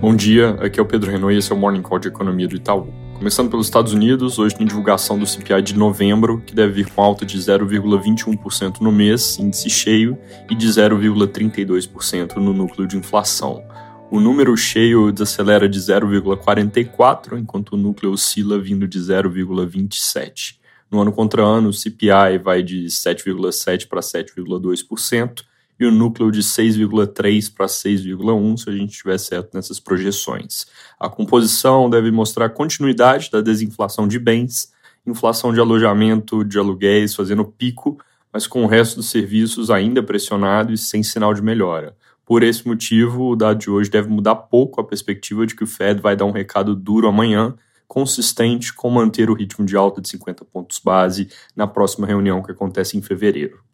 Bom dia, aqui é o Pedro Renault e esse é o Morning Call de Economia do Itaú. Começando pelos Estados Unidos, hoje tem divulgação do CPI de novembro, que deve vir com alta de 0,21% no mês, índice cheio, e de 0,32% no núcleo de inflação. O número cheio desacelera de 0,44, enquanto o núcleo oscila vindo de 0,27. No ano contra ano, o CPI vai de 7,7% para 7,2%, e o núcleo de 6,3 para 6,1 se a gente estiver certo nessas projeções. A composição deve mostrar continuidade da desinflação de bens, inflação de alojamento, de aluguéis fazendo pico, mas com o resto dos serviços ainda pressionado e sem sinal de melhora. Por esse motivo, o dado de hoje deve mudar pouco a perspectiva de que o Fed vai dar um recado duro amanhã, consistente com manter o ritmo de alta de 50 pontos base na próxima reunião que acontece em fevereiro.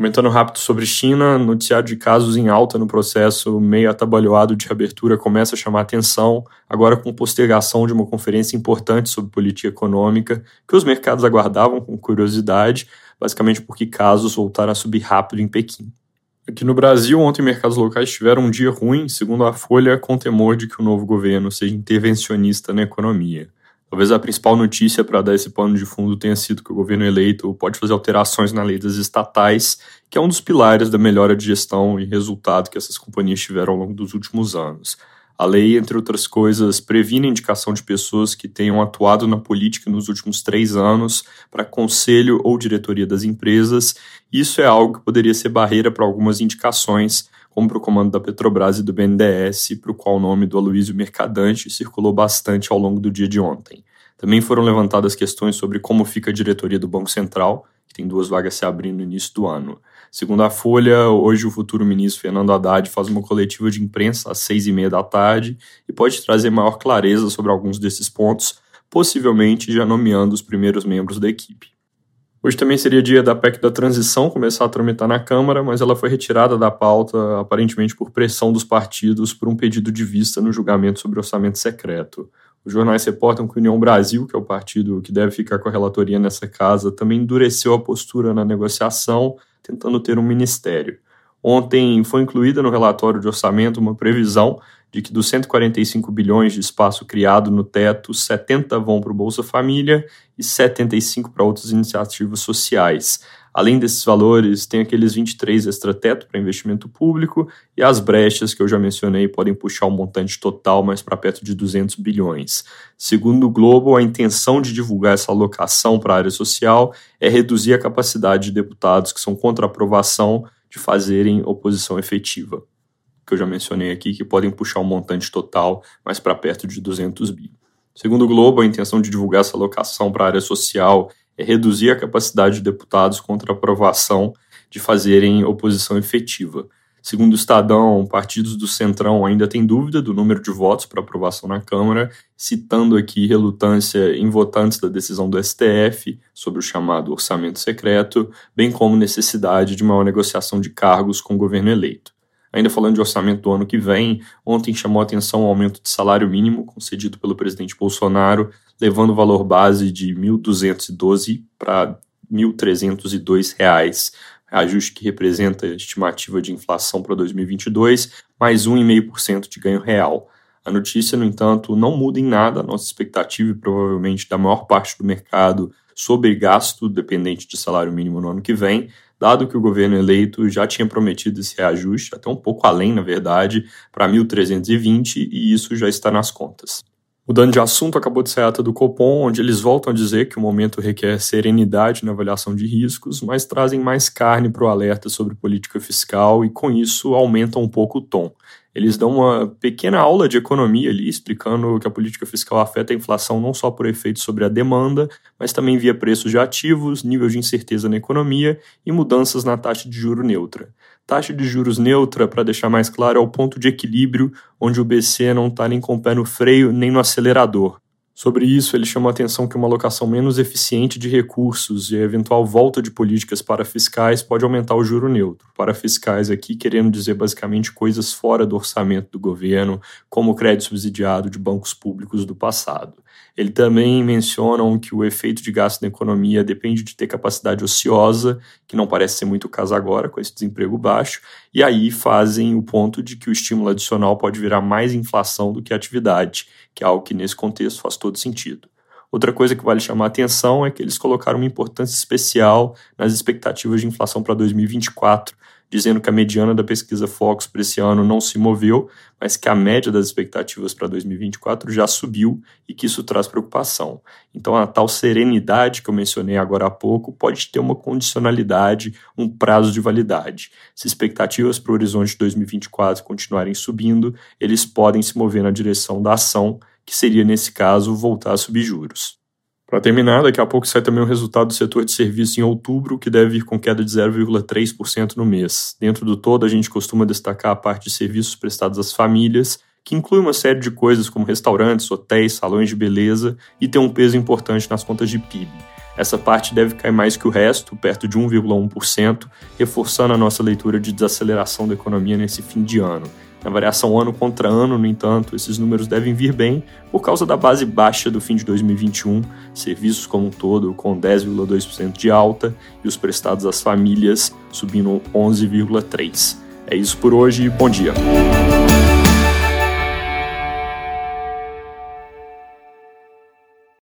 Comentando rápido sobre China, noticiário de casos em alta no processo meio atabalhoado de reabertura começa a chamar atenção, agora com postergação de uma conferência importante sobre política econômica, que os mercados aguardavam com curiosidade, basicamente porque casos voltaram a subir rápido em Pequim. Aqui no Brasil, ontem mercados locais tiveram um dia ruim, segundo a Folha, com temor de que o novo governo seja intervencionista na economia. Talvez a principal notícia para dar esse pano de fundo tenha sido que o governo eleito pode fazer alterações na lei das estatais, que é um dos pilares da melhora de gestão e resultado que essas companhias tiveram ao longo dos últimos anos. A lei, entre outras coisas, previne a indicação de pessoas que tenham atuado na política nos últimos três anos para conselho ou diretoria das empresas. Isso é algo que poderia ser barreira para algumas indicações, como para o comando da Petrobras e do BNDES, para o qual o nome do Aloysio Mercadante circulou bastante ao longo do dia de ontem. Também foram levantadas questões sobre como fica a diretoria do Banco Central, que tem duas vagas se abrindo no início do ano. Segundo a Folha, hoje o futuro ministro Fernando Haddad faz uma coletiva de imprensa às seis e meia da tarde e pode trazer maior clareza sobre alguns desses pontos, possivelmente já nomeando os primeiros membros da equipe. Hoje também seria dia da PEC da transição começar a tramitar na Câmara, mas ela foi retirada da pauta, aparentemente por pressão dos partidos, por um pedido de vista no julgamento sobre orçamento secreto. Os jornais reportam que a União Brasil, que é o partido que deve ficar com a relatoria nessa casa, também endureceu a postura na negociação, tentando ter um ministério. Ontem foi incluída no relatório de orçamento uma previsão de que dos 145 bilhões de espaço criado no teto, 70 vão para o Bolsa Família e 75 para outras iniciativas sociais. Além desses valores, tem aqueles 23 extrateto para investimento público e as brechas que eu já mencionei podem puxar o montante total mais para perto de 200 bilhões. Segundo o Globo, a intenção de divulgar essa alocação para a área social é reduzir a capacidade de deputados que são contra a aprovação de fazerem oposição efetiva que eu já mencionei aqui, que podem puxar o um montante total mais para perto de 200 bi. Segundo o Globo, a intenção de divulgar essa alocação para a área social é reduzir a capacidade de deputados contra a aprovação de fazerem oposição efetiva. Segundo o Estadão, partidos do Centrão ainda têm dúvida do número de votos para aprovação na Câmara, citando aqui relutância em votantes da decisão do STF sobre o chamado orçamento secreto, bem como necessidade de maior negociação de cargos com o governo eleito. Ainda falando de orçamento do ano que vem, ontem chamou atenção o aumento de salário mínimo concedido pelo presidente Bolsonaro, levando o valor base de R$ 1.212 para R$ 1.302, ajuste que representa a estimativa de inflação para 2022, mais 1,5% de ganho real. A notícia, no entanto, não muda em nada a nossa expectativa e provavelmente da maior parte do mercado sobre gasto dependente de salário mínimo no ano que vem, dado que o governo eleito já tinha prometido esse reajuste, até um pouco além, na verdade, para 1.320, e isso já está nas contas. Mudando de assunto, acabou de sair a ata do Copom, onde eles voltam a dizer que o momento requer serenidade na avaliação de riscos, mas trazem mais carne para o alerta sobre política fiscal e, com isso, aumentam um pouco o tom. Eles dão uma pequena aula de economia ali, explicando que a política fiscal afeta a inflação não só por efeitos sobre a demanda, mas também via preços de ativos, nível de incerteza na economia e mudanças na taxa de juro neutra. Taxa de juros neutra, para deixar mais claro, é o ponto de equilíbrio onde o BC não está nem com o pé no freio nem no acelerador. Sobre isso, ele chama a atenção que uma alocação menos eficiente de recursos e a eventual volta de políticas para fiscais pode aumentar o juro neutro. Para fiscais aqui, querendo dizer basicamente coisas fora do orçamento do governo, como o crédito subsidiado de bancos públicos do passado. Ele também mencionam que o efeito de gasto na economia depende de ter capacidade ociosa, que não parece ser muito o caso agora, com esse desemprego baixo, e aí fazem o ponto de que o estímulo adicional pode virar mais inflação do que atividade, que é algo que nesse contexto faz todo sentido. Outra coisa que vale chamar a atenção é que eles colocaram uma importância especial nas expectativas de inflação para 2024, dizendo que a mediana da pesquisa Focus para esse ano não se moveu, mas que a média das expectativas para 2024 já subiu e que isso traz preocupação. Então, a tal serenidade que eu mencionei agora há pouco pode ter uma condicionalidade, um prazo de validade. Se expectativas para o horizonte de 2024 continuarem subindo, eles podem se mover na direção da ação que seria, nesse caso, voltar a subir juros. Para terminar, daqui a pouco sai também o resultado do setor de serviços em outubro, que deve ir com queda de 0,3% no mês. Dentro do todo, a gente costuma destacar a parte de serviços prestados às famílias, que inclui uma série de coisas como restaurantes, hotéis, salões de beleza e tem um peso importante nas contas de PIB. Essa parte deve cair mais que o resto, perto de 1,1%, reforçando a nossa leitura de desaceleração da economia nesse fim de ano. Na variação ano contra ano, no entanto, esses números devem vir bem por causa da base baixa do fim de 2021, serviços como um todo com 10,2% de alta e os prestados às famílias subindo 11,3%. É isso por hoje, bom dia.